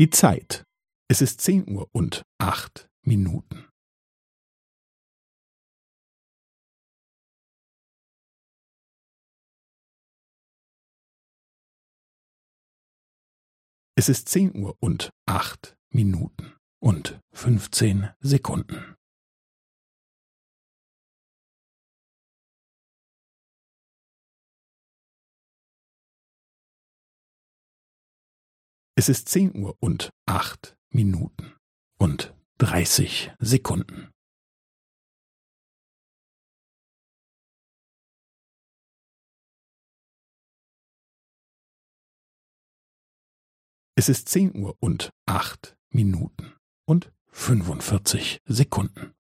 Die Zeit. Es ist zehn Uhr und acht Minuten. Es ist zehn Uhr und acht Minuten und fünfzehn Sekunden. Es ist zehn Uhr und acht Minuten und dreißig Sekunden. Es ist zehn Uhr und acht Minuten und fünfundvierzig Sekunden.